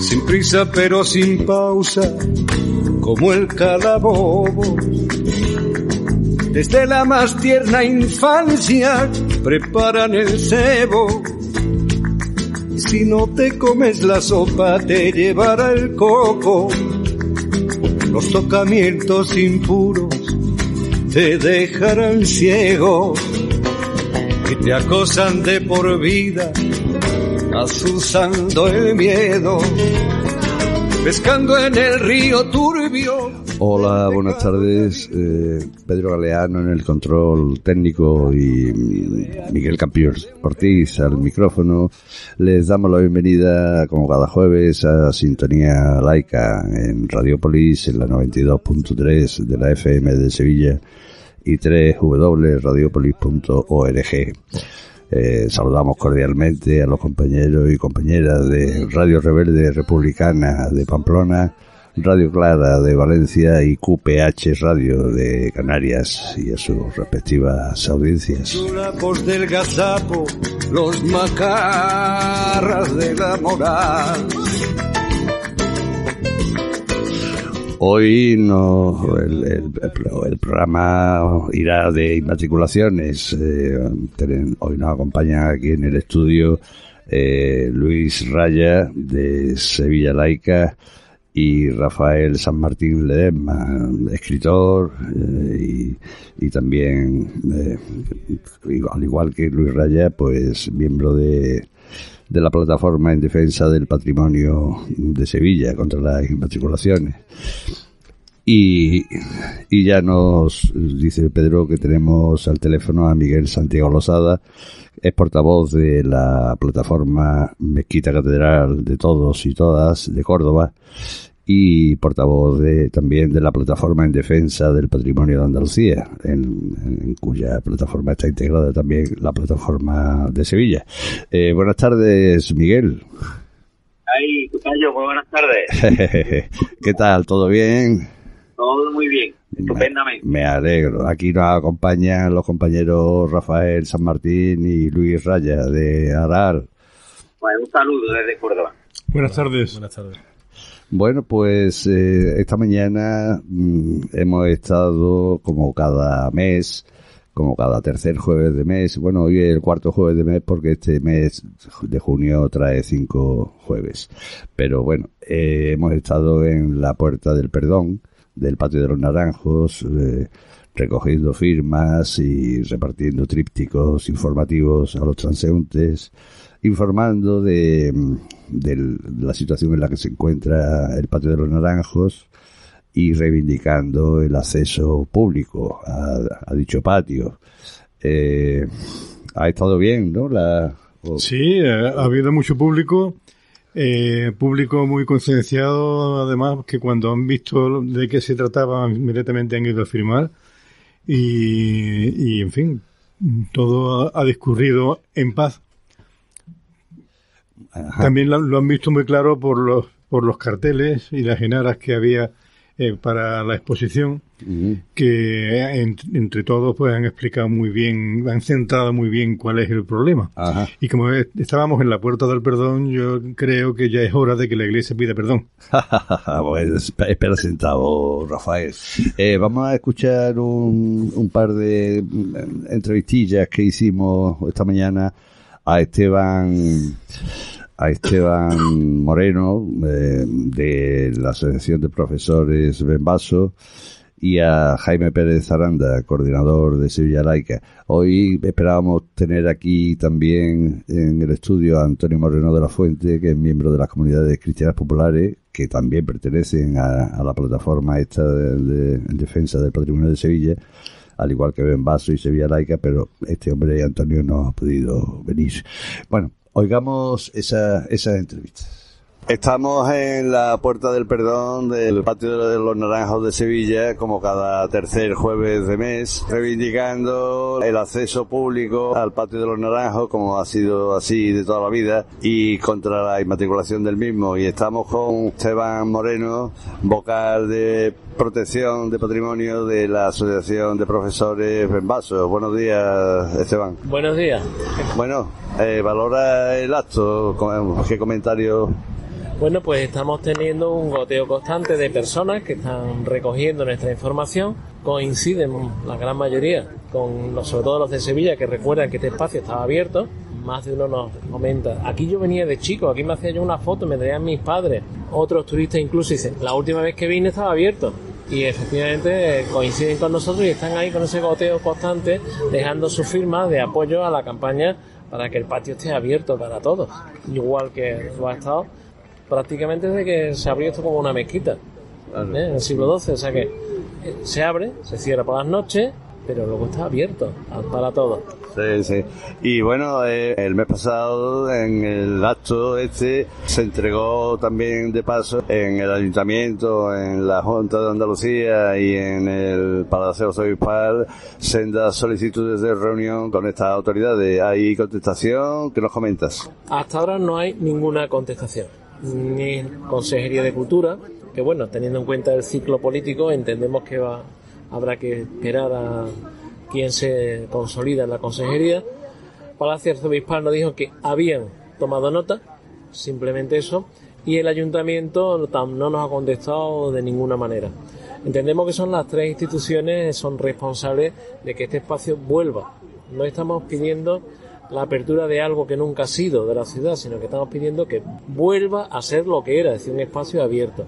Sin prisa pero sin pausa, como el calabobo. Desde la más tierna infancia preparan el cebo. Si no te comes la sopa, te llevará el coco. Los tocamientos impuros te dejarán ciego y te acosan de por vida, asusando el miedo, pescando en el río turbio. Hola, buenas tardes. Eh, Pedro Galeano en el control técnico y mm, Miguel Campión Ortiz al micrófono. Les damos la bienvenida, como cada jueves, a Sintonía Laica en Radiopolis, en la 92.3 de la FM de Sevilla y 3W radiopolis.org. Eh, saludamos cordialmente a los compañeros y compañeras de Radio Rebelde Republicana de Pamplona, Radio Clara de Valencia y QPH Radio de Canarias y a sus respectivas audiencias. Chulapos del gazapo, los macarras de la moral. Hoy no, el, el- el programa irá de inmatriculaciones. Eh, hoy nos acompaña aquí en el estudio eh, Luis Raya de Sevilla Laica y Rafael San Martín Ledesma, escritor eh, y, y también, eh, al igual que Luis Raya, pues miembro de, de la plataforma en defensa del patrimonio de Sevilla contra las inmatriculaciones. Y, y ya nos dice Pedro que tenemos al teléfono a Miguel Santiago Losada, es portavoz de la plataforma Mezquita Catedral de Todos y Todas de Córdoba y portavoz de, también de la plataforma en defensa del patrimonio de Andalucía, en, en cuya plataforma está integrada también la plataforma de Sevilla. Eh, buenas tardes, Miguel. Ahí, Tocayo, muy buenas tardes. ¿Qué tal? ¿Todo bien? Todo muy bien, estupendamente. Me alegro. Aquí nos acompañan los compañeros Rafael San Martín y Luis Raya de Aral. Bueno, un saludo desde Córdoba. Buenas tardes. Buenas tardes. Bueno, pues eh, esta mañana mm, hemos estado como cada mes, como cada tercer jueves de mes. Bueno, hoy es el cuarto jueves de mes porque este mes de junio trae cinco jueves. Pero bueno, eh, hemos estado en la Puerta del Perdón, del Patio de los Naranjos, eh, recogiendo firmas y repartiendo trípticos informativos a los transeúntes, informando de, de la situación en la que se encuentra el Patio de los Naranjos y reivindicando el acceso público a, a dicho patio. Eh, ha estado bien, ¿no? La, Sí, eh, ha habido mucho público, eh, público muy concienciado, además, que cuando han visto de qué se trataba, inmediatamente han ido a firmar. Y, y, en fin, todo ha discurrido en paz. Ajá. También lo, lo han visto muy claro por los, por los carteles y las enaras que había eh, para la exposición. Que en- entre todos pues han explicado muy bien, han centrado muy bien cuál es el problema. Ajá. Y como es- estábamos en la puerta del perdón, yo creo que ya es hora de que la iglesia pida perdón. pues espera sentado, Rafael. Eh, vamos a escuchar un, un par de mm, entrevistillas que hicimos esta mañana a Esteban a Esteban Moreno eh, de la Asociación de Profesores Benvaso y a Jaime Pérez Aranda, coordinador de Sevilla Laica. Hoy esperábamos tener aquí también en el estudio a Antonio Moreno de la Fuente, que es miembro de las comunidades cristianas populares, que también pertenecen a, a la plataforma esta de, en defensa del patrimonio de Sevilla, al igual que Benvaso y Sevilla Laica, pero este hombre, Antonio, no ha podido venir. Bueno, oigamos esa, esas entrevistas. Estamos en la Puerta del Perdón del Patio de los Naranjos de Sevilla, como cada tercer jueves de mes, reivindicando el acceso público al Patio de los Naranjos, como ha sido así de toda la vida, y contra la inmatriculación del mismo. Y estamos con Esteban Moreno, vocal de protección de patrimonio de la Asociación de Profesores Benvaso. Buenos días, Esteban. Buenos días. Bueno, eh, valora el acto, ¿qué comentario bueno, pues estamos teniendo un goteo constante de personas que están recogiendo nuestra información. Coinciden la gran mayoría con sobre todo los de Sevilla que recuerdan que este espacio estaba abierto. Más de uno nos comenta, aquí yo venía de chico, aquí me hacía yo una foto, me traían mis padres. Otros turistas incluso dicen, la última vez que vine estaba abierto. Y efectivamente coinciden con nosotros y están ahí con ese goteo constante, dejando su firma de apoyo a la campaña para que el patio esté abierto para todos, igual que lo ha estado prácticamente desde que se abrió esto como una mezquita, ¿eh? en el siglo XII. O sea que eh, se abre, se cierra por las noches, pero luego está abierto para todos. Sí, sí. Y bueno, eh, el mes pasado en el acto este se entregó también de paso en el ayuntamiento, en la Junta de Andalucía y en el Palacio Obispal sendas solicitudes de reunión con estas autoridades. ¿Hay contestación? ¿Qué nos comentas? Hasta ahora no hay ninguna contestación ni Consejería de Cultura, que bueno, teniendo en cuenta el ciclo político, entendemos que va, habrá que esperar a quien se consolida en la Consejería. Palacio Arzobispal nos dijo que habían tomado nota, simplemente eso, y el Ayuntamiento no nos ha contestado de ninguna manera. Entendemos que son las tres instituciones son responsables de que este espacio vuelva. No estamos pidiendo la apertura de algo que nunca ha sido de la ciudad, sino que estamos pidiendo que vuelva a ser lo que era, es decir, un espacio abierto.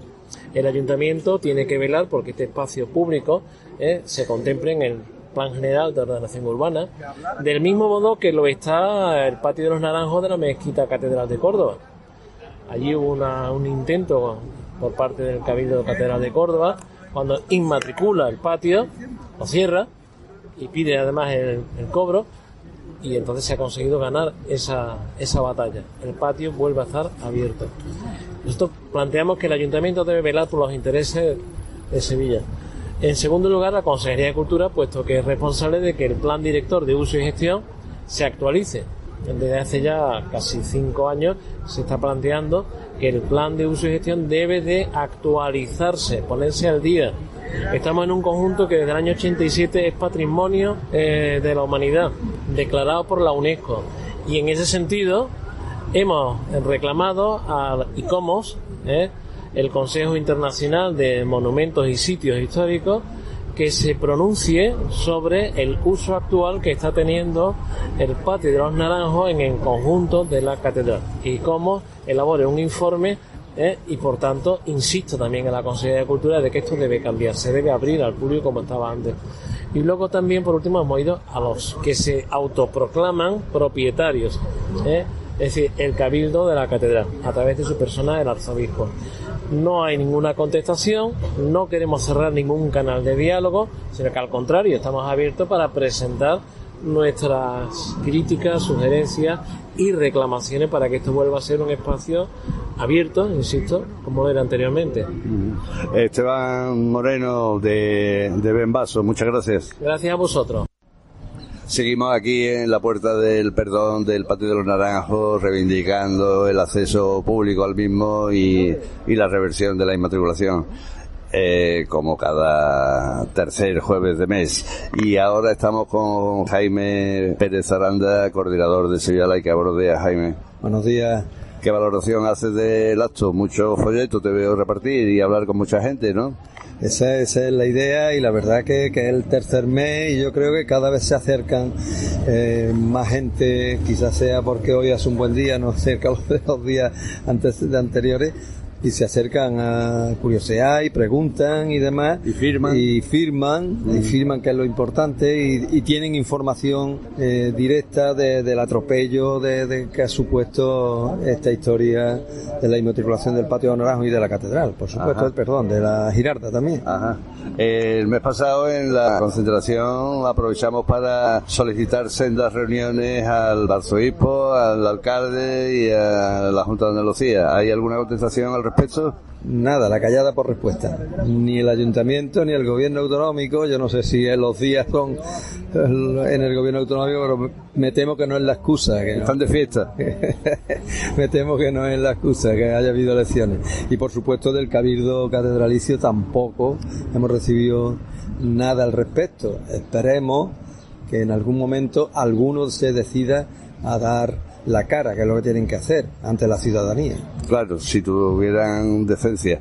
El ayuntamiento tiene que velar porque este espacio público eh, se contemple en el plan general de ordenación urbana, del mismo modo que lo está el patio de los naranjos de la mezquita catedral de Córdoba. Allí hubo un intento por parte del Cabildo Catedral de Córdoba, cuando inmatricula el patio, lo cierra y pide además el cobro, y entonces se ha conseguido ganar esa, esa batalla. El patio vuelve a estar abierto. Nosotros planteamos que el ayuntamiento debe velar por los intereses de Sevilla. En segundo lugar, la Consejería de Cultura, puesto que es responsable de que el plan director de uso y gestión se actualice. Desde hace ya casi cinco años se está planteando que el plan de uso y gestión debe de actualizarse, ponerse al día Estamos en un conjunto que desde el año 87 es patrimonio eh, de la humanidad, declarado por la UNESCO. Y en ese sentido hemos reclamado al ICOMOS, eh, el Consejo Internacional de Monumentos y Sitios Históricos, que se pronuncie sobre el uso actual que está teniendo el patio de los naranjos en el conjunto de la catedral y cómo elabore un informe ¿eh? y por tanto insisto también en la Consejería de Cultura de que esto debe cambiar, se debe abrir al público como estaba antes. Y luego también por último hemos ido a los que se autoproclaman propietarios, ¿eh? es decir, el cabildo de la catedral, a través de su persona el arzobispo. No hay ninguna contestación, no queremos cerrar ningún canal de diálogo, sino que al contrario, estamos abiertos para presentar nuestras críticas, sugerencias y reclamaciones para que esto vuelva a ser un espacio abierto, insisto, como era anteriormente. Esteban Moreno de, de Benvaso, muchas gracias. Gracias a vosotros. Seguimos aquí en la puerta del perdón del Patio de los Naranjos, reivindicando el acceso público al mismo y, y la reversión de la inmatriculación. Eh, como cada tercer jueves de mes. Y ahora estamos con Jaime Pérez Aranda, coordinador de Sevilla Laica. Buenos días, Jaime. Buenos días. ¿Qué valoración haces del acto? Muchos folletos te veo repartir y hablar con mucha gente, ¿no? Esa, es la idea y la verdad que, que, es el tercer mes y yo creo que cada vez se acercan eh, más gente, quizás sea porque hoy es un buen día, no cerca los, los días antes de anteriores, y se acercan a curiosear y preguntan y demás. Y firman. Y firman, y mm. firman que es lo importante y, tienen información eh, directa del atropello de, que ha supuesto esta historia de la inmatriculación del patio de Naranjo y de la catedral, por supuesto, perdón, de la Girarda también. Ajá. El mes pasado en la concentración aprovechamos para solicitar sendas reuniones al arzobispo, al alcalde y a la Junta de Andalucía. ¿Hay alguna contestación al respecto? Nada, la callada por respuesta. Ni el ayuntamiento ni el gobierno autonómico, yo no sé si los días son en el gobierno autonómico, pero me temo que no es la excusa. Que Están de fiesta. me temo que no es la excusa que haya habido elecciones. Y por supuesto del Cabildo Catedralicio tampoco hemos recibido nada al respecto. Esperemos que en algún momento alguno se decida a dar la cara, que es lo que tienen que hacer ante la ciudadanía. Claro, si tuvieran decencia.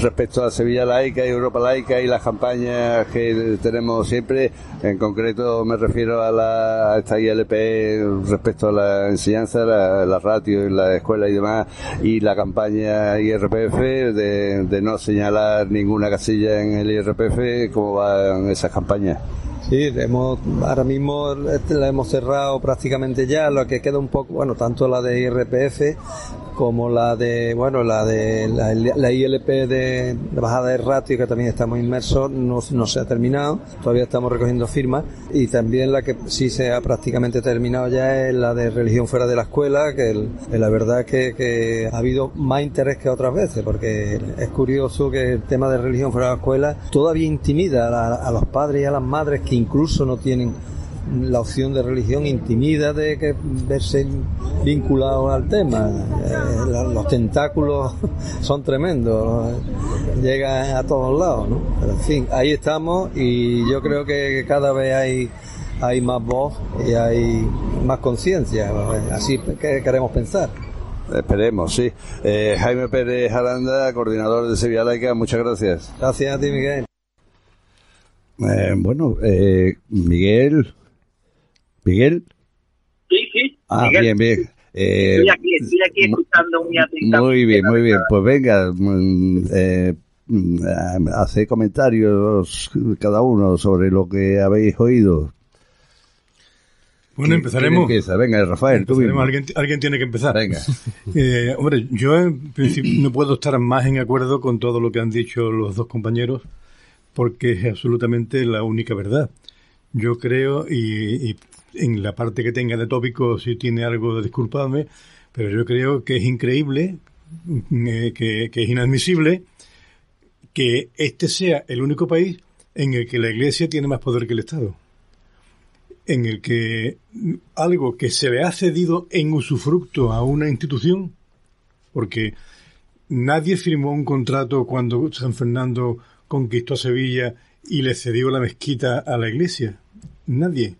Respecto a Sevilla Laica y Europa Laica y las campañas que tenemos siempre, en concreto me refiero a, la, esta ILP respecto a la enseñanza, la, la ratio en la escuela y demás, y la campaña IRPF de, de no señalar ninguna casilla en el IRPF, ¿cómo van esas campañas? Sí, hemos, ahora mismo la hemos cerrado prácticamente ya, lo que queda un poco, bueno, tanto la de IRPF como la de, bueno, la de la, ILP de, bajada de ratio, que también estamos inmersos, no, no, se ha terminado, todavía estamos recogiendo firmas, y también la que sí se ha prácticamente terminado ya es la de religión fuera de la escuela, que la verdad que, que ha habido más interés que otras veces, porque es curioso que el tema de religión fuera de la escuela todavía intimida a, a los padres y a las madres que incluso no tienen la opción de religión intimida de que verse vinculado al tema. Eh, los tentáculos son tremendos, llegan a todos lados, ¿no? Pero en fin, ahí estamos y yo creo que cada vez hay hay más voz y hay más conciencia, así que queremos pensar. Esperemos, sí. Eh, Jaime Pérez Aranda, coordinador de Sevilla Laica, muchas gracias. Gracias a ti, Miguel. Eh, bueno, Miguel, ¿Miguel? Sí, sí. Ah, bien, bien. Eh, estoy, aquí, estoy aquí escuchando muy atentamente. Muy bien, muy bien. Pues venga, mm, eh, mm, hace comentarios cada uno sobre lo que habéis oído. Bueno, empezaremos. empieza? Venga, Rafael, tú ¿Alguien, alguien, tiene que empezar. Venga. Eh, hombre, yo en principio no puedo estar más en acuerdo con todo lo que han dicho los dos compañeros, porque es absolutamente la única verdad. Yo creo, y, y en la parte que tenga de tópico si tiene algo disculpadme, pero yo creo que es increíble, eh, que, es inadmisible que este sea el único país en el que la Iglesia tiene más poder que el Estado. En el que algo que se le ha cedido en usufructo a una institución, porque nadie firmó un contrato cuando San Fernando conquistó Sevilla y le cedió la mezquita a la Iglesia. Nadie.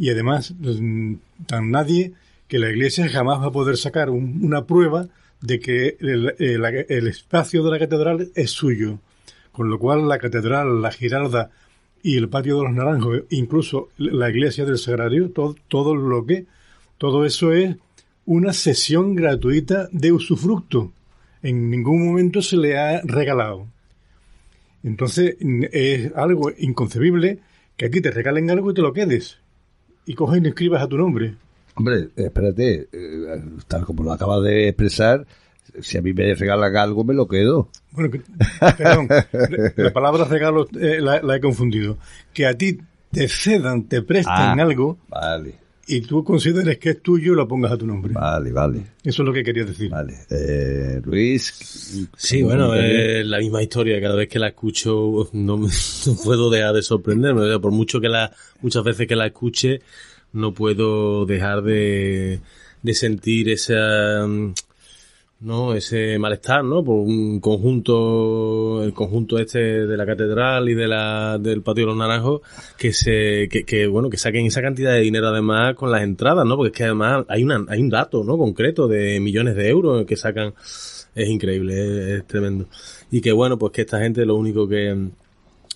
Y además, mm, tan nadie que la Iglesia jamás va a poder sacar una prueba de que el, espacio de la catedral es suyo. Con lo cual, la catedral, la giralda y el patio de los naranjos, incluso la iglesia del Sagrario, todo, todo lo que, todo eso es una sesión gratuita de usufructo. En ningún momento se le ha regalado. Entonces, es algo inconcebible que aquí te regalen algo y te lo quedes y coges y escribas a tu nombre. Hombre, espérate, eh, tal como lo acabas de expresar, si a mí me regalan algo, me lo quedo. Bueno, perdón, la palabra regalo eh, la, he confundido. Que a ti te cedan, te prestan ah, algo. Vale. Y tú consideres que es tuyo y lo pongas a tu nombre. Vale, vale. Eso es lo que quería decir. Vale. Eh, Luis. Sí, bueno, es la misma historia. Cada vez que la escucho no, no puedo dejar de sorprenderme. Por mucho que la, muchas veces que la escuche, no puedo dejar de, de sentir esa, ¿no? ese malestar, ¿no? Por un conjunto, el conjunto este de la catedral y de la, del patio de los naranjos, que se, que, que, bueno, que saquen esa cantidad de dinero además con las entradas, ¿no? Porque es que además hay una, hay un dato, ¿no? Concreto de millones de euros que sacan, es increíble, es, tremendo. Y que bueno, pues que esta gente lo único que,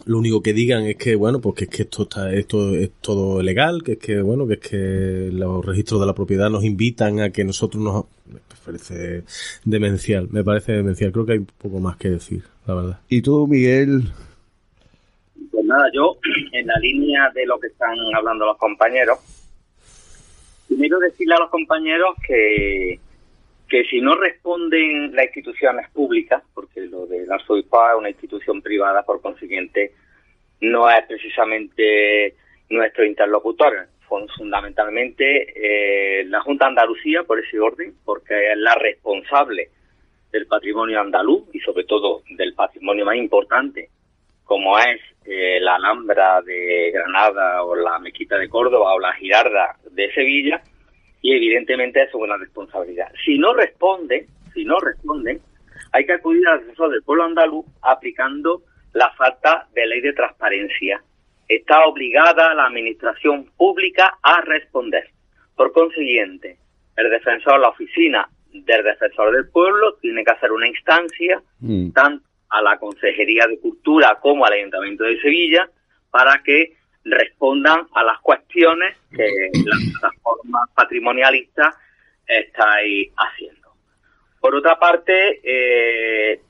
lo único que digan es que bueno pues que es que esto está esto es todo legal que es que bueno que es que los registros de la propiedad nos invitan a que nosotros nos parece demencial me parece demencial. Creo que hay un poco más que decir la verdad. Y tú Miguel pues nada yo en la línea de lo que están hablando los compañeros primero decirle a los compañeros que que si no responden las instituciones públicas, porque lo de la SOIPA es una institución privada, por consiguiente, no es precisamente nuestro interlocutor. Fundamentalmente eh, la Junta de Andalucía, por ese orden, porque es la responsable del patrimonio andaluz y sobre todo del patrimonio más importante, como es eh, la Alhambra de Granada o la Mezquita de Córdoba o la Girarda de Sevilla, y evidentemente eso es una responsabilidad. Si no responden, si no responden, hay que acudir al asesor del pueblo andaluz aplicando la falta de ley de transparencia. Está obligada la administración pública a responder. Por consiguiente, el defensor, la oficina del defensor del pueblo tiene que hacer una instancia, mm. tanto a la Consejería de Cultura como al Ayuntamiento de Sevilla, para que respondan a las cuestiones que la plataforma patrimonialista estáis haciendo. Por otra parte, eh,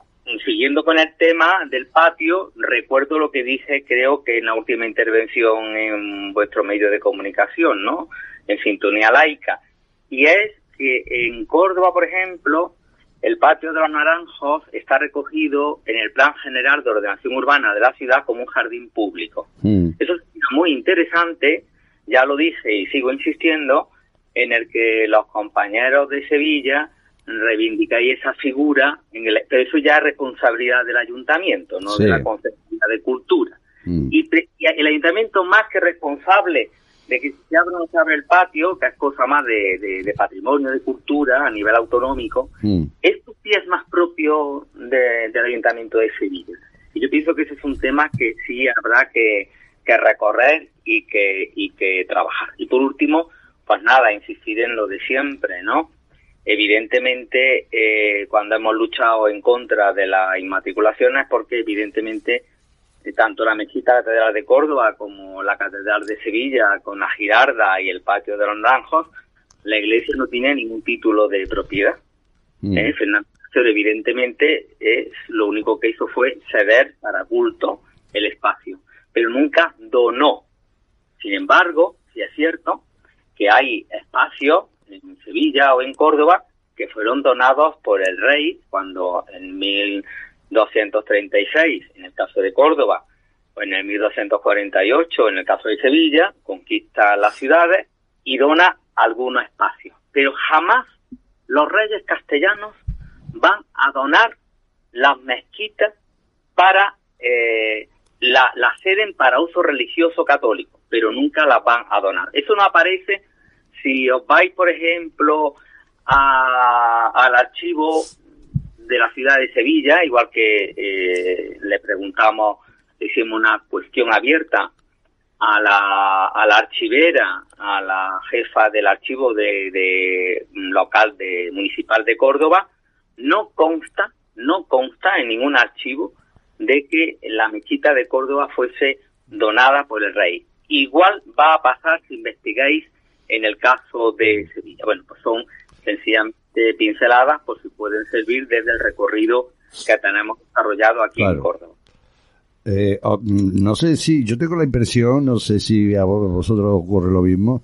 siguiendo con el tema del patio, recuerdo lo que dije, creo que en la última intervención en vuestro medio de comunicación, ¿no? En sintonía laica. Y es que en Córdoba, por ejemplo, el patio de los naranjos está recogido en el Plan General de Ordenación Urbana de la ciudad como un jardín público. Mm. Eso es muy interesante, ya lo dije y sigo insistiendo, en el que los compañeros de Sevilla reivindicáis esa figura, en el, pero eso ya es responsabilidad del ayuntamiento, no de la Consejería de Cultura. Mm. Y, y el ayuntamiento más que responsable de que se abre o no se abre el patio, que es cosa más de, patrimonio, de cultura a nivel autonómico, mm. esto sí es más propio del Ayuntamiento de Sevilla. Y yo pienso que ese es un tema que sí habrá que, recorrer y que, y que trabajar. Y por último, pues nada, insistir en lo de siempre, ¿no? Evidentemente, eh, cuando hemos luchado en contra de las inmatriculaciones, porque evidentemente tanto la mezquita catedral de Córdoba como la catedral de Sevilla con la girarda y el patio de los naranjos, la iglesia no tiene ningún título de propiedad. Mm. ¿Eh? Fernando evidentemente es lo único que hizo fue ceder para culto el espacio, pero nunca donó. Sin embargo, si es cierto que hay espacios en Sevilla o en Córdoba que fueron donados por el rey cuando en mil 236 en el caso de Córdoba, o en el 1248 en el caso de Sevilla, conquista las ciudades y dona algunos espacios. Pero jamás los reyes castellanos van a donar las mezquitas para eh, la, la ceden para uso religioso católico, pero nunca las van a donar. Eso no aparece si os vais, por ejemplo, al archivo de la ciudad de Sevilla, igual que eh, le preguntamos, hicimos una cuestión abierta a la, a la archivera, a la jefa del archivo de, local de municipal de Córdoba, no consta, no consta en ningún archivo de que la mezquita de Córdoba fuese donada por el rey. Igual va a pasar si investigáis en el caso de Sevilla. Bueno, pues son sencillamente pinceladas por si pueden servir desde el recorrido que tenemos desarrollado aquí en Córdoba. Eh, oh, no sé si, yo tengo la impresión, no sé si a vosotros ocurre lo mismo,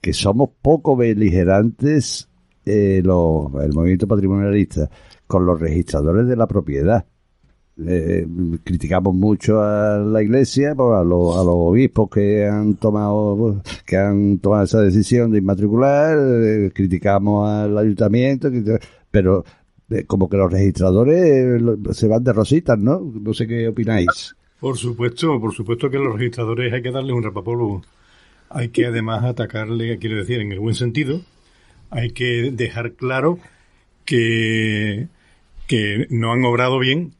que somos poco beligerantes eh, el movimiento patrimonialista con los registradores de la propiedad. Eh, criticamos mucho a la iglesia, pues, a, los, a los obispos que han tomado que han tomado esa decisión de inmatricular, eh, criticamos al ayuntamiento, pero eh, como que los registradores se van de rositas, ¿no? No sé qué opináis. Por supuesto, por supuesto que los registradores hay que darle un rapapolvo. Hay que además atacarle, quiero decir, en el buen sentido, hay que dejar claro que, que no han obrado bien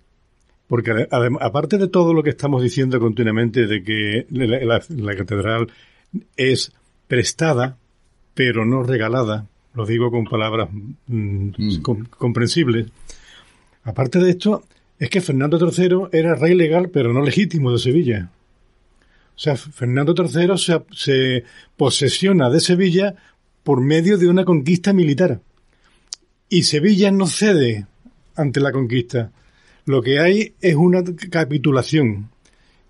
porque aparte de todo lo que estamos diciendo continuamente de que la, catedral es prestada, pero no regalada, lo digo con palabras mm, mm. comprensibles, aparte de esto, es que Fernando III era rey legal pero no legítimo de Sevilla. O sea, Fernando III se, se posesiona de Sevilla por medio de una conquista militar. Y Sevilla no cede ante la conquista. Lo que hay es una capitulación.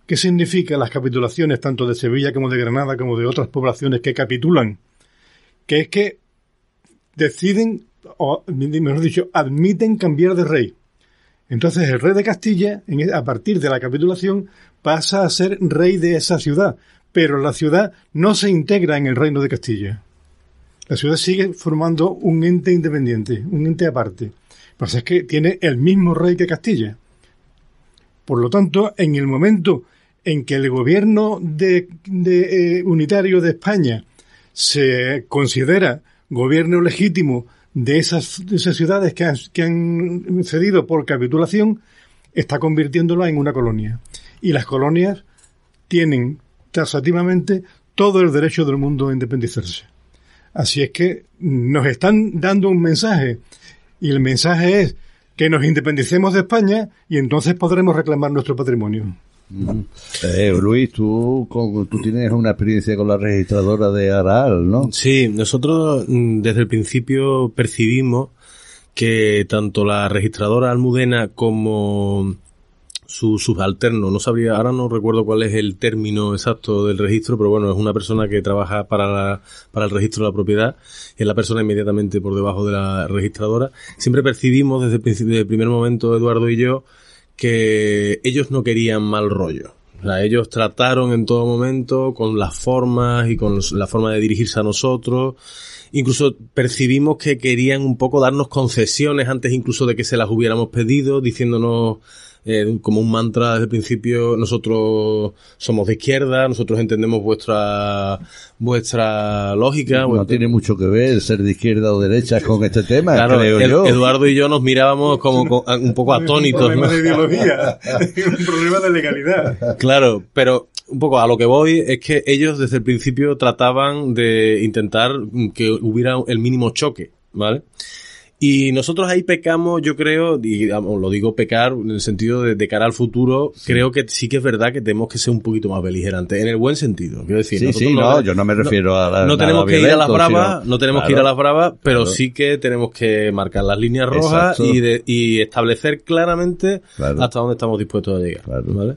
¿Qué significa las capitulaciones tanto de Sevilla como de Granada como de otras poblaciones que capitulan? Que es que deciden, o mejor dicho, admiten cambiar de rey. Entonces el rey de Castilla, a partir de la capitulación, pasa a ser rey de esa ciudad, pero la ciudad no se integra en el reino de Castilla. La ciudad sigue formando un ente independiente, un ente aparte. Pasa es que tiene el mismo rey que Castilla. Por lo tanto, en el momento en que el gobierno de, eh, unitario de España se considera gobierno legítimo de esas, ciudades que han, que han cedido por capitulación, está convirtiéndola en una colonia. Y las colonias tienen tasativamente todo el derecho del mundo a independizarse. Así es que nos están dando un mensaje y el mensaje es que nos independicemos de España y entonces podremos reclamar nuestro patrimonio. Eh, Luis, tú, tú tienes una experiencia con la registradora de Aral, ¿no? Sí, nosotros mm, desde el principio percibimos que tanto la registradora Almudena como su subalterno, no sabría, ahora no recuerdo cuál es el término exacto del registro, pero bueno, es una persona que trabaja para, la, para el registro de la propiedad, es la persona inmediatamente por debajo de la registradora. Siempre percibimos desde desde el primer momento, Eduardo y yo, que ellos no querían mal rollo. Ellos trataron en todo momento con las formas y con la forma de dirigirse a nosotros. Incluso percibimos que querían un poco darnos concesiones antes incluso de que se las hubiéramos pedido, diciéndonos eh, como un mantra desde el principio, nosotros somos de izquierda, nosotros entendemos vuestra vuestra lógica. No tiene mucho que ver ser de izquierda o derecha con este tema, creo yo. Eduardo y yo nos mirábamos como un poco atónitos. un problema de ideología, un problema de legalidad. Claro, pero un poco a lo que voy es que ellos desde el principio trataban de intentar que hubiera el mínimo choque, ¿vale? Y nosotros ahí pecamos, yo creo, y lo digo pecar en el sentido de, de cara al futuro, creo que sí que es verdad que tenemos que ser un poquito más beligerantes, en el buen sentido. Quiero decir, sí, sí, no, yo no me refiero a la, No tenemos que ir a las bravas, no tenemos que ir a las bravas, pero sí que tenemos que marcar las líneas rojas y, de, y establecer claramente hasta dónde estamos dispuestos a llegar. ¿vale?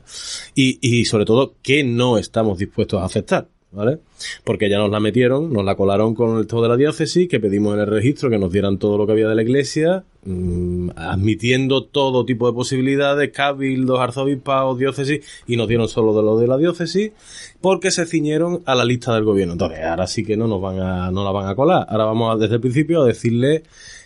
Y, y sobre todo, qué no estamos dispuestos a aceptar. ¿Vale? Porque ya nos la metieron, nos la colaron con el todo de la diócesis, que pedimos en el registro que nos dieran todo lo que había de la iglesia, mm, admitiendo todo tipo de posibilidades, cabildos, arzobispados, diócesis, y nos dieron solo de lo de la diócesis, porque se ciñeron a la lista del gobierno. Entonces, ahora sí que no nos van a, no la van a colar. Ahora vamos a, desde el principio a decirle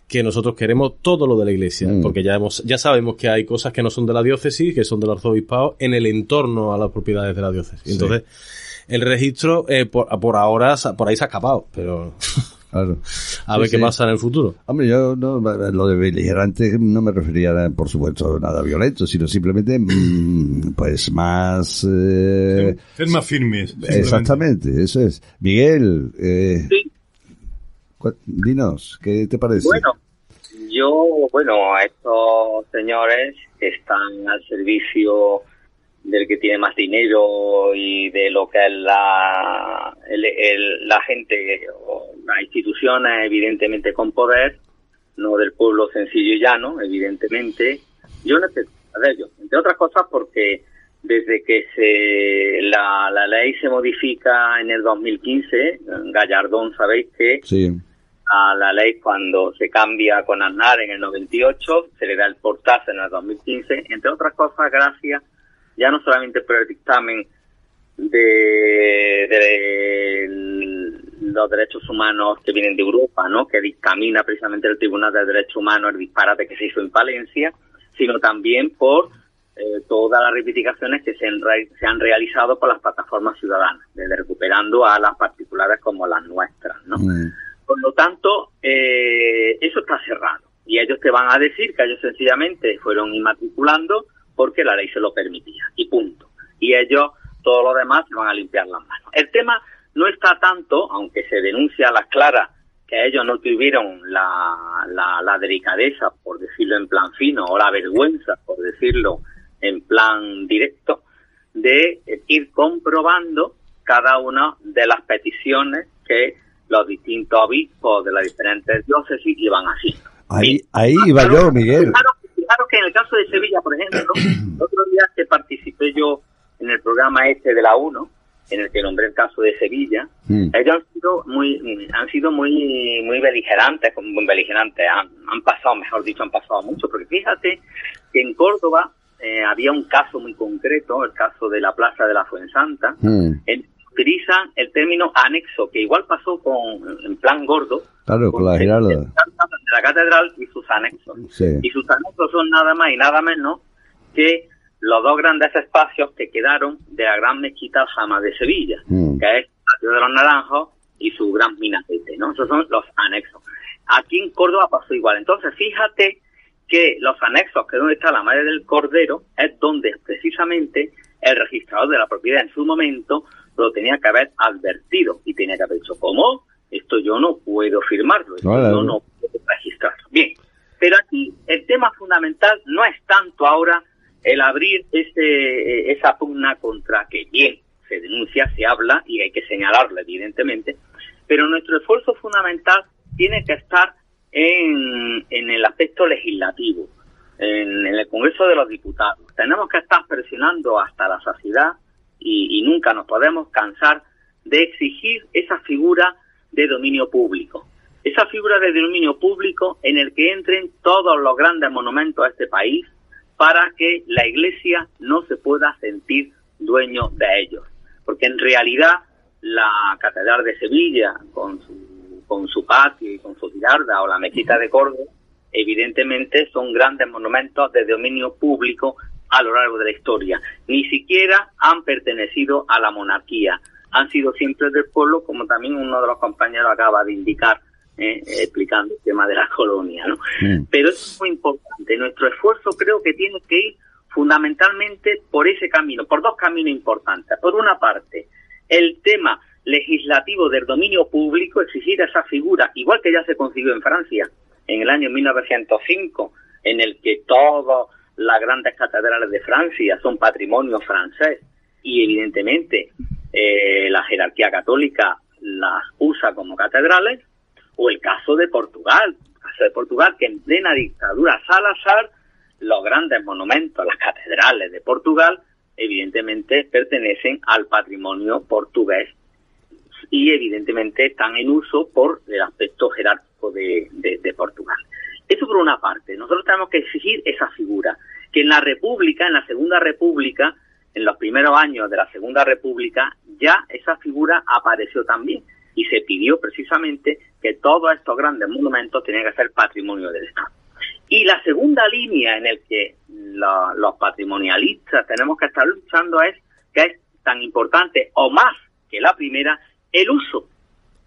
que nosotros queremos todo lo de la iglesia, mm. porque ya hemos, ya sabemos que hay cosas que no son de la diócesis, que son del arzobispado, en el entorno a las propiedades de la diócesis. Entonces, el registro eh, por, ahora por ahí se ha escapado, pero a ver qué pasa en el futuro. Hombre, yo no, lo de beligerante no me refería, por supuesto, nada violento, sino simplemente, mm, pues más... Eh, ser más firmes. Exactamente, eso es. Miguel, eh, dinos, ¿qué te parece? Bueno, yo, bueno, estos señores están al servicio del que tiene más dinero y de lo que es la, la gente o las instituciones evidentemente con poder, no del pueblo sencillo y llano, evidentemente. Yo necesito de ellos, entre otras cosas porque desde que se la, la ley se modifica en el 2015, Gallardón sabéis que a la ley cuando se cambia con Aznar en el 98, se le da el portazo en el 2015, entre otras cosas gracias ya no solamente por el dictamen de, los derechos humanos que vienen de Europa, ¿no? que dictamina precisamente el Tribunal de Derechos Humanos el disparate que se hizo en Palencia, sino también por eh, todas las reivindicaciones que se han, se han realizado por las plataformas ciudadanas, desde recuperando a las particulares como las nuestras. ¿no? Mm. Por lo tanto, eh, eso está cerrado. Y ellos te van a decir que ellos sencillamente fueron inmatriculando porque la ley se lo permitía y punto. Y ellos, todo lo demás, se van a limpiar las manos. El tema no está tanto, aunque se denuncia a las claras que ellos no tuvieron la, la, la delicadeza, por decirlo en plan fino, o la vergüenza, por decirlo en plan directo, de ir comprobando cada una de las peticiones que los distintos obispos de las diferentes diócesis iban haciendo. Ahí, ahí iba yo, Miguel. Que en el caso de Sevilla, por ejemplo, el otro día que participé yo en el programa este de la UNO, en el que nombré el caso de Sevilla, mm. ellos han sido muy, han sido muy, muy beligerantes, muy beligerantes, han, han, pasado, mejor dicho, han pasado mucho, porque fíjate que en Córdoba eh, había un caso muy concreto, el caso de la Plaza de la Fuensanta, mm. en, utilizan el término anexo, que igual pasó con en plan gordo. Claro, con, la Giralda. De la catedral y sus anexos. Y sus anexos son nada más y nada menos que los dos grandes espacios que quedaron de la gran mezquita Jama de Sevilla, mm. que es el Patio de los Naranjos y su gran minarete, ¿no? Esos son los anexos. Aquí en Córdoba pasó igual. Entonces, fíjate que los anexos, que es donde está la madre del cordero, es donde precisamente el registrador de la propiedad en su momento lo tenía que haber advertido y tenía que haber dicho, ¿cómo? Esto yo no puedo firmarlo, esto yo no puedo registrarlo. Bien, pero aquí el tema fundamental no es tanto ahora el abrir ese, eh, esa pugna contra que bien se denuncia, se habla y hay que señalarlo evidentemente, pero nuestro esfuerzo fundamental tiene que estar en, en el aspecto legislativo, en, en, el Congreso de los Diputados. Tenemos que estar presionando hasta la saciedad y, nunca nos podemos cansar de exigir esa figura de dominio público. Esa figura de dominio público en el que entren todos los grandes monumentos a este país para que la Iglesia no se pueda sentir dueño de ellos. Porque en realidad la Catedral de Sevilla, con su, con su patio y con su girarda, o la Mezquita de Córdoba, evidentemente son grandes monumentos de dominio público a lo largo de la historia. Ni siquiera han pertenecido a la monarquía. Han sido siempre del pueblo, como también uno de los compañeros acaba de indicar, eh, explicando el tema de la colonia. ¿no? Mm. Pero es muy importante. Nuestro esfuerzo creo que tiene que ir fundamentalmente por ese camino, por dos caminos importantes. Por una parte, el tema legislativo del dominio público, exigir esa figura, igual que ya se consiguió en Francia en el año 1905, en el que todos las grandes catedrales de Francia son patrimonio francés. Y evidentemente eh, la jerarquía católica las usa como catedrales, o el caso de Portugal, caso de Portugal que en plena dictadura Salazar, los grandes monumentos, las catedrales de Portugal, evidentemente pertenecen al patrimonio portugués. Y evidentemente están en uso por el aspecto jerárquico de, de Portugal. Eso por una parte. Nosotros tenemos que exigir esa figura, que en la República, en la Segunda República, en los primeros años de la Segunda República, ya esa figura apareció también y se pidió precisamente que todos estos grandes monumentos tenían que ser patrimonio del Estado. Y la segunda línea en el que los patrimonialistas tenemos que estar luchando es que es tan importante o más que la primera el uso,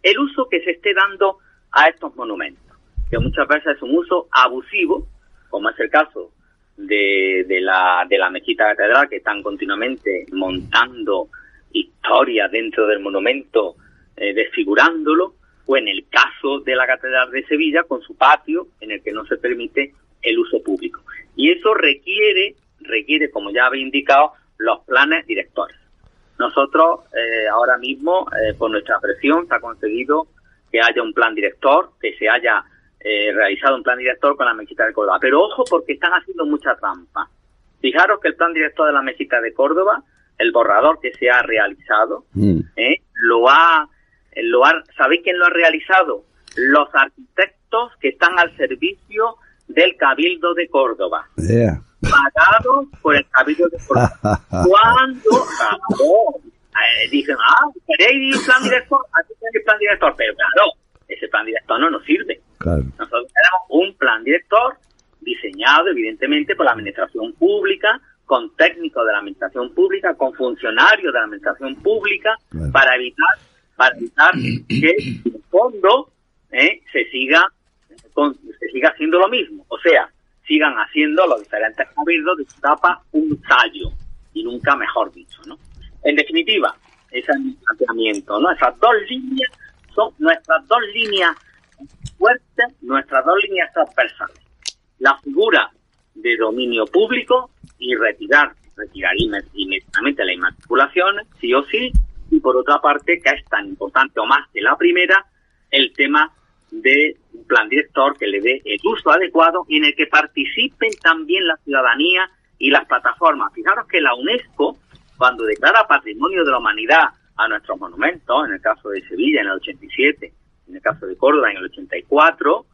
el uso que se esté dando a estos monumentos que muchas veces es un uso abusivo, como es el caso de, de, la, de la mezquita catedral, que están continuamente montando historias dentro del monumento, eh, desfigurándolo, o en el caso de la catedral de Sevilla, con su patio, en el que no se permite el uso público. Y eso requiere, requiere, como ya había indicado, los planes directores. Nosotros eh, ahora mismo, eh, por nuestra presión, se ha conseguido que haya un plan director, que se haya eh, realizado un plan director con la mezquita de Córdoba. Pero ojo porque están haciendo mucha trampa. Fijaros que el plan director de la mezquita de Córdoba, el borrador que se ha realizado, mm. eh, lo ha, lo ha, ¿sabéis quién lo ha realizado? Los arquitectos que están al servicio del Cabildo de Córdoba. Pagados por el Cabildo de Córdoba. Cuando, eh, dicen, ah, ¿queréis plan director? Aquí tenéis plan director. Pero claro, ese plan director no nos sirve. Nosotros tenemos un plan director diseñado, evidentemente, por la administración pública, con técnicos de la administración pública, con funcionarios de la administración pública, para evitar para evitar que en el fondo eh, se siga se siga haciendo lo mismo, o sea, sigan haciendo los diferentes cabildos de su tapa un tallo y nunca mejor dicho, ¿no? En definitiva, ese es mi planteamiento, ¿no? Esas dos líneas son nuestras dos líneas fuertes nuestras dos líneas transversales. La figura de dominio público y retirar, retirar inmediatamente la inmatriculación, sí o sí, y por otra parte, que es tan importante o más que la primera, el tema de un plan director que le dé el uso adecuado y en el que participen también la ciudadanía y las plataformas. Fijaros que la UNESCO, cuando declara patrimonio de la humanidad a nuestros monumentos, en el caso de Sevilla en el 87, en el caso de Córdoba en el 84,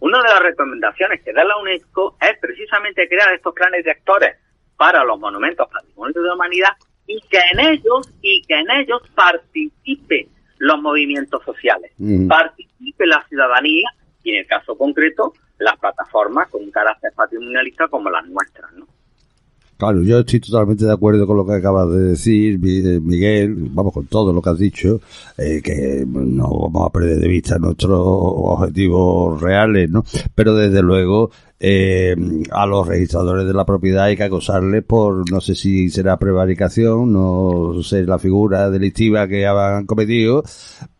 una de las recomendaciones que da la UNESCO es precisamente crear estos planes directores para los monumentos patrimonio de la humanidad y que en ellos y que en ellos participe los movimientos sociales, participe la ciudadanía y en el caso concreto las plataformas con un carácter patrimonialista como las nuestras, ¿no? Claro, yo estoy totalmente de acuerdo con lo que acabas de decir, eh, Miguel, vamos con todo lo que has dicho, eh, que no vamos a perder de vista nuestros objetivos reales, ¿no? Pero desde luego eh, a los registradores de la propiedad hay que acosarles por, no sé si será prevaricación, no sé la figura delictiva que han cometido,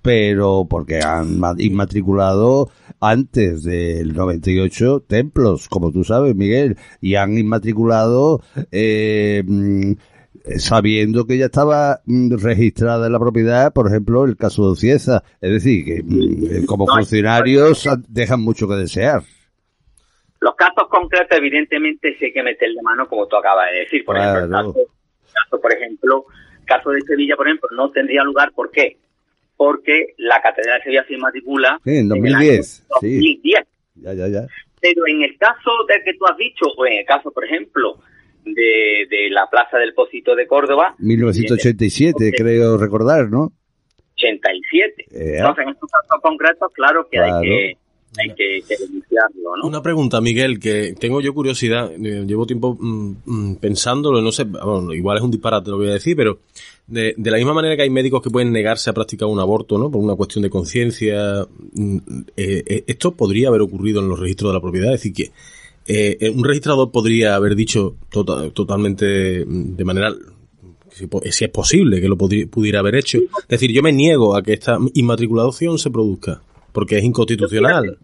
pero porque han inmatriculado antes del 98 templos, como tú sabes, Miguel, y han inmatriculado eh, mm, sabiendo que ya estaba mm, registrada en la propiedad, por ejemplo, el caso de Ocieza. Es decir, que mm, como funcionarios dejan mucho que desear. Los casos concretos, evidentemente, sí hay que meterle mano, como tú acabas de decir. Por ejemplo, el caso, por ejemplo, caso de Sevilla, por ejemplo, no tendría lugar. ¿Por qué? Porque la Catedral de Sevilla se inmatricula en 2010. 2010. Ya, ya, ya. Pero en el caso del que tú has dicho, o en el caso, por ejemplo, de, de la Plaza del Pocito de Córdoba. 1987, creo recordar, ¿no? 87. Eh, Entonces, en estos casos concretos, claro que hay que hay que, denunciarlo, ¿no? Una pregunta, Miguel, que tengo yo curiosidad, eh, llevo tiempo mm, mm, pensándolo, no sé, bueno, igual es un disparate lo que voy a decir, pero de, la misma manera que hay médicos que pueden negarse a practicar un aborto, ¿no? Por una cuestión de conciencia, mm, eh, eh, esto podría haber ocurrido en los registros de la propiedad, es decir, que un registrador podría haber dicho tota, totalmente de manera si, es posible que lo pudiera haber hecho. Es decir, yo me niego a que esta inmatriculación se produzca porque es inconstitucional.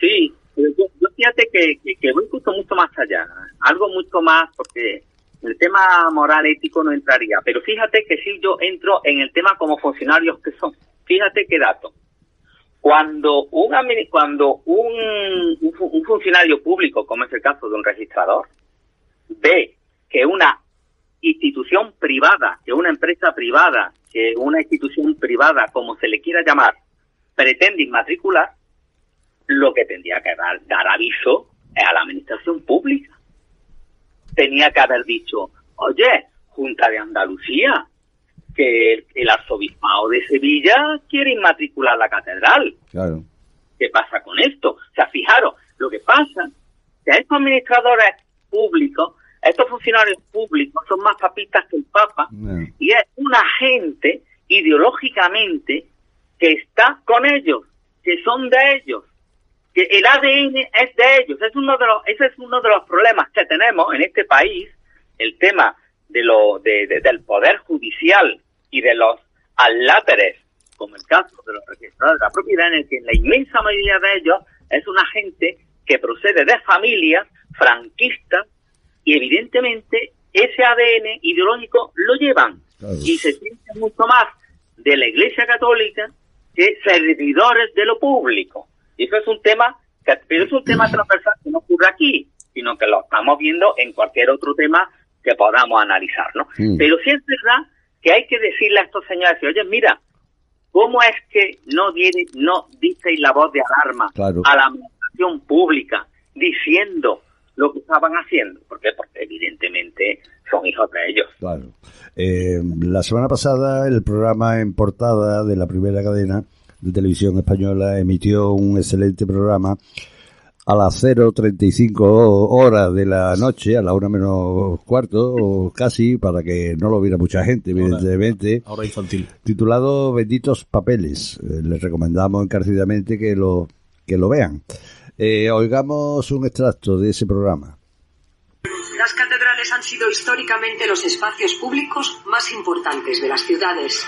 Sí, yo, fíjate que, voy justo mucho más allá, algo mucho más, porque el tema moral ético no entraría, pero fíjate que si yo entro en el tema como funcionarios que son. Fíjate qué dato. Cuando un cuando un, un funcionario público, como es el caso de un registrador, ve que una institución privada, que una empresa privada, que una institución privada, como se le quiera llamar, pretende inmatricular, lo que tendría que dar, dar aviso es a la administración pública. Tenía que haber dicho, oye, Junta de Andalucía, que el, arzobispado de Sevilla quiere inmatricular la catedral. Claro. ¿Qué pasa con esto? O sea, fijaros, lo que pasa que estos administradores públicos, estos funcionarios públicos son más papistas que el Papa y es una gente ideológicamente que está con ellos, que son de ellos, que el ADN es de ellos. Es uno de los, ese es uno de los problemas que tenemos en este país, el tema de lo, de, del poder judicial y de los aláteres, como el caso de los registradores de la propiedad, en el que la inmensa mayoría de ellos es una gente que procede de familias franquistas y evidentemente ese ADN ideológico lo llevan y se sienten mucho más de la Iglesia Católica que servidores de lo público. Y eso es un tema, que, pero es un tema transversal que no ocurre aquí, sino que lo estamos viendo en cualquier otro tema que podamos analizar, ¿no? Pero sí es verdad que hay que decirle a estos señores, oye, mira, ¿cómo es que no, viene, no disteis la voz de alarma a la administración pública diciendo lo que estaban haciendo? ¿Por qué? Porque evidentemente son hijos de ellos. Claro. Eh, la semana pasada el programa en portada de la primera cadena de televisión española emitió un excelente programa a las 0.35 horas de la noche, a la una menos cuarto, o casi, para que no lo viera mucha gente, evidentemente. Ahora infantil. Titulado Benditos Papeles. Eh, les recomendamos encarecidamente que lo, que lo vean. Eh, oigamos un extracto de ese programa. Las catedrales han sido históricamente los espacios públicos más importantes de las ciudades.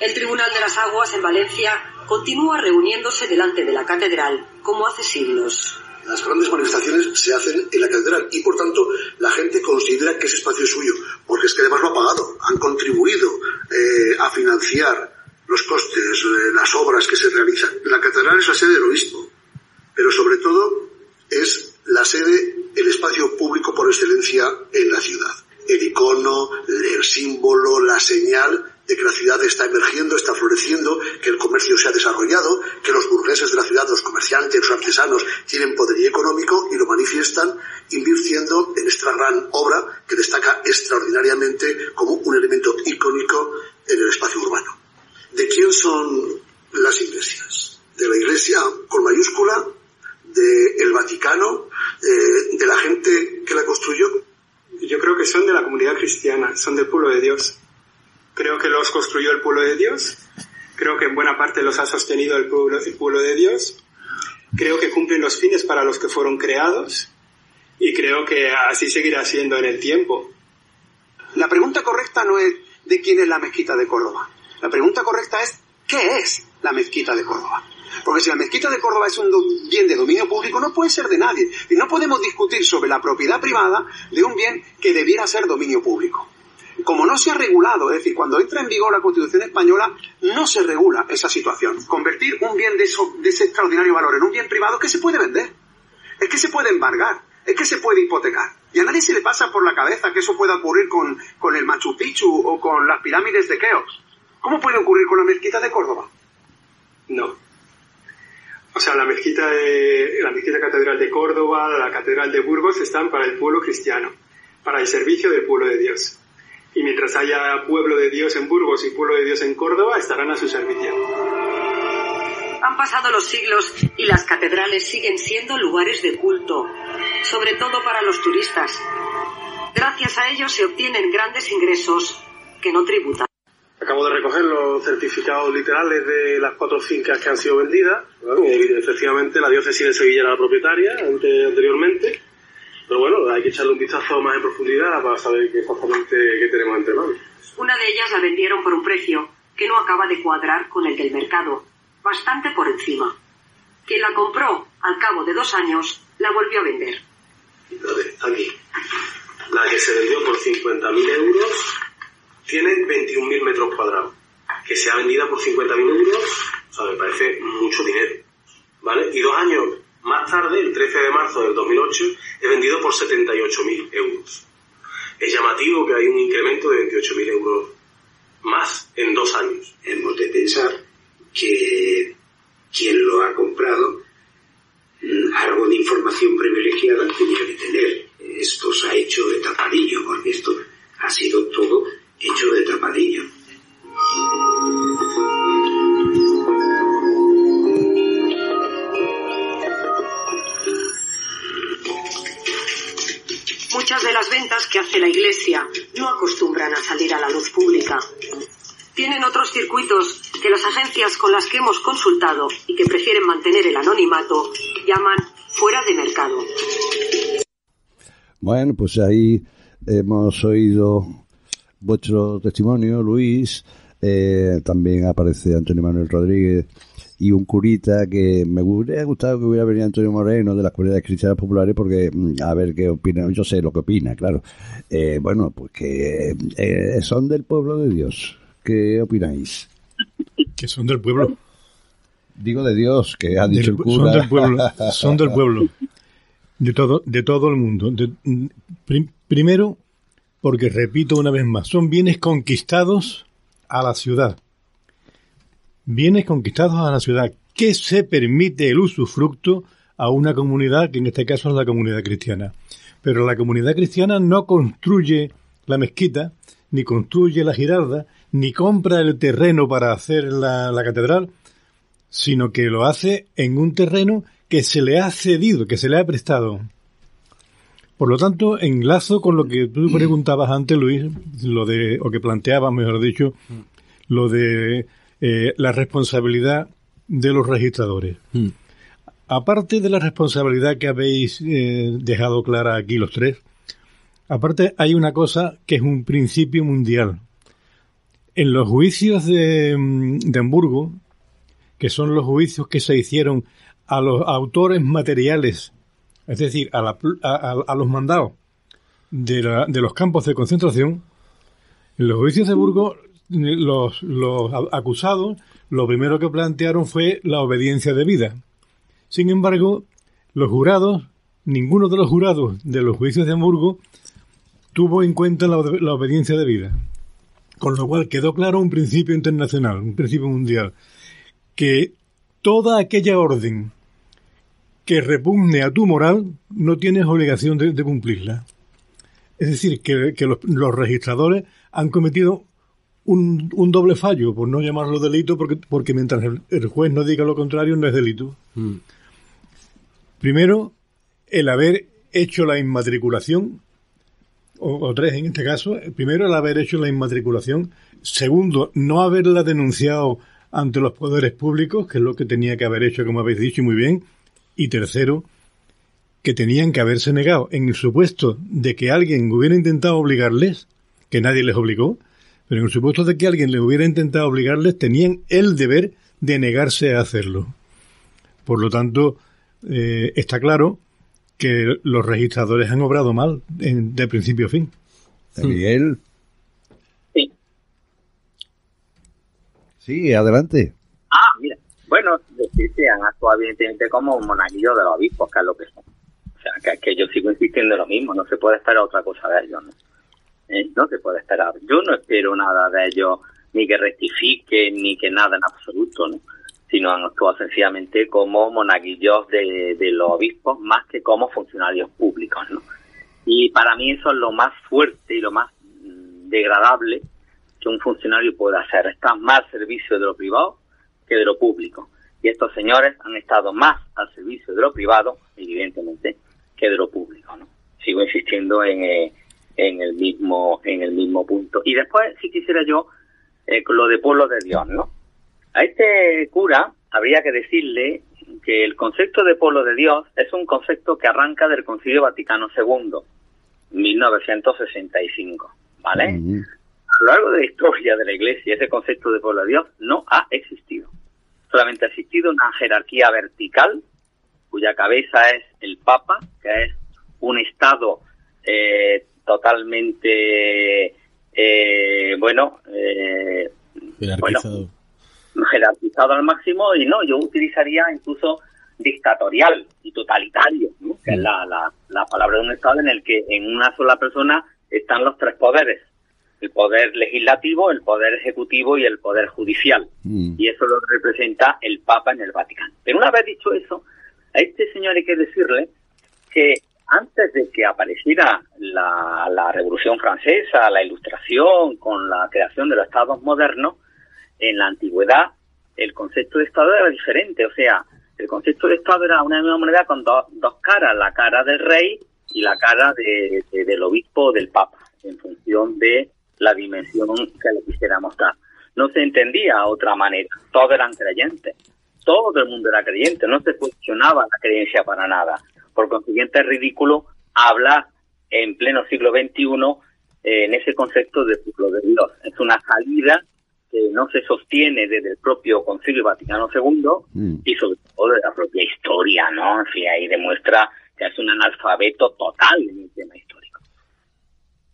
El Tribunal de las Aguas en Valencia continúa reuniéndose delante de la catedral como hace siglos. Las grandes manifestaciones se hacen en la catedral y por tanto la gente considera que ese espacio es suyo, porque es que además lo ha pagado, han contribuido eh, a financiar los costes, eh, las obras que se realizan. La catedral es la sede del obispo, pero sobre todo es la sede, el espacio público por excelencia en la ciudad. El icono, el símbolo, la señal de que la ciudad está emergiendo, está floreciendo, que el comercio se ha desarrollado, que los burgueses de la ciudad, los comerciantes, los artesanos, tienen poderío económico y lo manifiestan invirtiendo en esta gran obra que destaca extraordinariamente como un elemento icónico en el espacio urbano. ¿De quién son las iglesias? De la iglesia con mayúscula, del Vaticano, eh, de la gente que la construyó. Yo creo que son de la comunidad cristiana, son del pueblo de Dios. Creo que los construyó el pueblo de Dios. Creo que en buena parte los ha sostenido el pueblo, el pueblo de Dios. Creo que cumplen los fines para los que fueron creados. Y creo que así seguirá siendo en el tiempo. La pregunta correcta no es de quién es la mezquita de Córdoba. La pregunta correcta es ¿qué es la mezquita de Córdoba? Porque si la mezquita de Córdoba es un bien de dominio público, no puede ser de nadie. Y no podemos discutir sobre la propiedad privada de un bien que debiera ser dominio público como no se ha regulado, es decir, cuando entra en vigor la Constitución española, no se regula esa situación. Convertir un bien de, ese extraordinario valor en un bien privado que se puede vender, es que se puede embargar, es que se puede hipotecar. Y a nadie se le pasa por la cabeza que eso pueda ocurrir con, con el Machu Picchu o con las pirámides de Keops. ¿Cómo puede ocurrir con la mezquita de Córdoba? No. O sea, la mezquita, la mezquita catedral de Córdoba, la catedral de Burgos están para el pueblo cristiano, para el servicio del pueblo de Dios y mientras haya pueblo de Dios en Burgos y pueblo de Dios en Córdoba, estarán a su servicio. Han pasado los siglos y las catedrales siguen siendo lugares de culto, sobre todo para los turistas. Gracias a ellos se obtienen grandes ingresos que no tributan. Acabo de recoger los certificados literales de las cuatro fincas que han sido vendidas. efectivamente, la diócesis de Sevilla era la propietaria anteriormente pero bueno, hay que echarle un vistazo más en profundidad para saber qué exactamente qué tenemos entre manos. Una de ellas la vendieron por un precio que no acaba de cuadrar con el del mercado, bastante por encima. Quien la compró al cabo de dos años la volvió a vender. aquí. La que se vendió por 50.000 euros tiene 21.000 metros cuadrados. Que sea vendida por 50.000 euros, o sea, me parece mucho dinero. ¿Vale? Y dos años más tarde, el 13 de marzo del 2008, he vendido por 78.000 euros. Es llamativo que hay un incremento de 28.000 euros más en dos años. Hemos de pensar que quien lo ha comprado mm, algo de información privilegiada tenía que tener. Esto se ha hecho de tapadillo, porque esto ha sido todo hecho de tapadillo. Muchas de las ventas que hace la Iglesia no acostumbran a salir a la luz pública. Tienen otros circuitos que las agencias con las que hemos consultado y que prefieren mantener el anonimato llaman fuera de mercado. Bueno, pues ahí hemos oído vuestro testimonio, Luis. Eh, también aparece Antonio Manuel Rodríguez y un curita que me hubiera gustado que hubiera venido Antonio Moreno de las comunidades cristianas populares porque mm, a ver qué opina, yo sé lo que opina, claro. Eh, bueno, pues que eh, son del pueblo de Dios. ¿Qué opináis? Que son del pueblo. Digo de Dios, que ha dicho el cura. Son del pueblo, son del pueblo. De todo, de todo el mundo. Mm, primero, porque repito una vez más, son bienes conquistados a la ciudad bienes conquistados a la ciudad, que se permite el usufructo a una comunidad, que en este caso es la comunidad cristiana. Pero la comunidad cristiana no construye la mezquita, ni construye la girarda, ni compra el terreno para hacer la, catedral, sino que lo hace en un terreno que se le ha cedido, que se le ha prestado. Por lo tanto, enlazo con lo que tú preguntabas antes, Luis, lo de, o que planteabas, mejor dicho, lo de eh, la responsabilidad de los registradores. Hmm. Aparte de la responsabilidad que habéis eh, dejado clara aquí los tres, Aparte, hay una cosa que es un principio mundial. En los juicios de, mm, de Hamburgo, que son los juicios que se hicieron a los autores materiales, es decir, a, la, a, los mandados de, la, de, los campos de concentración, en los juicios de Burgos, los, los acusados, lo primero que plantearon fue la obediencia debida. Sin embargo, los jurados, ninguno de los jurados de los juicios de Hamburgo tuvo en cuenta la, la obediencia debida. Con lo cual quedó claro un principio internacional, un principio mundial, que toda aquella orden que repugne a tu moral no tienes obligación de, de cumplirla. Es decir, que, que los, los, registradores han cometido un, un, doble fallo, por no llamarlo delito, porque, porque mientras el, el, juez no diga lo contrario, no es delito. Mm. Primero, el haber hecho la inmatriculación, o, o, tres en este caso. Primero, el haber hecho la inmatriculación. Segundo, no haberla denunciado ante los poderes públicos, que es lo que tenía que haber hecho, como habéis dicho muy bien. Y tercero, que tenían que haberse negado en el supuesto de que alguien hubiera intentado obligarles, que nadie les obligó, pero en el supuesto de que alguien les hubiera intentado obligarles, tenían el deber de negarse a hacerlo. Por lo tanto, eh, está claro que los registradores han obrado mal en, de principio a fin. Miguel. Sí. Sí, adelante. Ah, mira. Bueno, decirte, han actuado evidentemente como monaguillos de los obispos, que es lo que son. O sea, que, que yo sigo insistiendo en lo mismo, no se puede esperar otra cosa de ellos, ¿no? Eh, no se puede esperar. Yo no espero nada de ellos, ni que rectifiquen, ni que nada en absoluto, ¿no? Sino han actuado sencillamente como monaguillos de, los obispos, más que como funcionarios públicos, ¿no? Y para mí eso es lo más fuerte y lo más degradable que un funcionario puede hacer. Está más servicio de lo privado que de lo público. Y estos señores han estado más al servicio de lo privado, evidentemente, que de lo público. ¿no? Sigo insistiendo en, eh, en el mismo en el mismo punto. Y después, si quisiera yo, eh, con lo de pueblo de Dios, ¿no? A este cura habría que decirle que el concepto de pueblo de Dios es un concepto que arranca del Concilio Vaticano II, 1965, ¿vale? Uh -huh. A lo largo de la historia de la Iglesia, ese concepto de pueblo de Dios no ha existido. Solamente ha existido una jerarquía vertical, cuya cabeza es el Papa, que es un Estado eh, totalmente, eh, bueno, eh, jerarquizado. Bueno, jerarquizado al máximo y no, yo utilizaría incluso dictatorial y totalitario, ¿no? que mm. es la, la, la palabra de un Estado en el que en una sola persona están los tres poderes el poder legislativo, el poder ejecutivo y el poder judicial. Mm. Y eso lo representa el Papa en el Vaticano. Pero una vez dicho eso, a este señor hay que decirle que antes de que apareciera la, la Revolución Francesa, la Ilustración, con la creación de los estados modernos, en la antigüedad el concepto de Estado era diferente. O sea, el concepto de Estado era una misma moneda con do, dos caras, la cara del rey y la cara de, de, del obispo o del Papa, en función de la dimensión que le quisiéramos dar. No se entendía a otra manera. Todos eran creyentes. Todo el mundo era creyente. No se cuestionaba la creencia para nada. Por consiguiente, es ridículo hablar en pleno siglo XXI eh, en ese concepto de pueblo de Dios. Es una salida que no se sostiene desde el propio Concilio Vaticano II mm. y sobre todo de la propia historia, ¿no? En fin, ahí demuestra que es un analfabeto total en el tema histórico.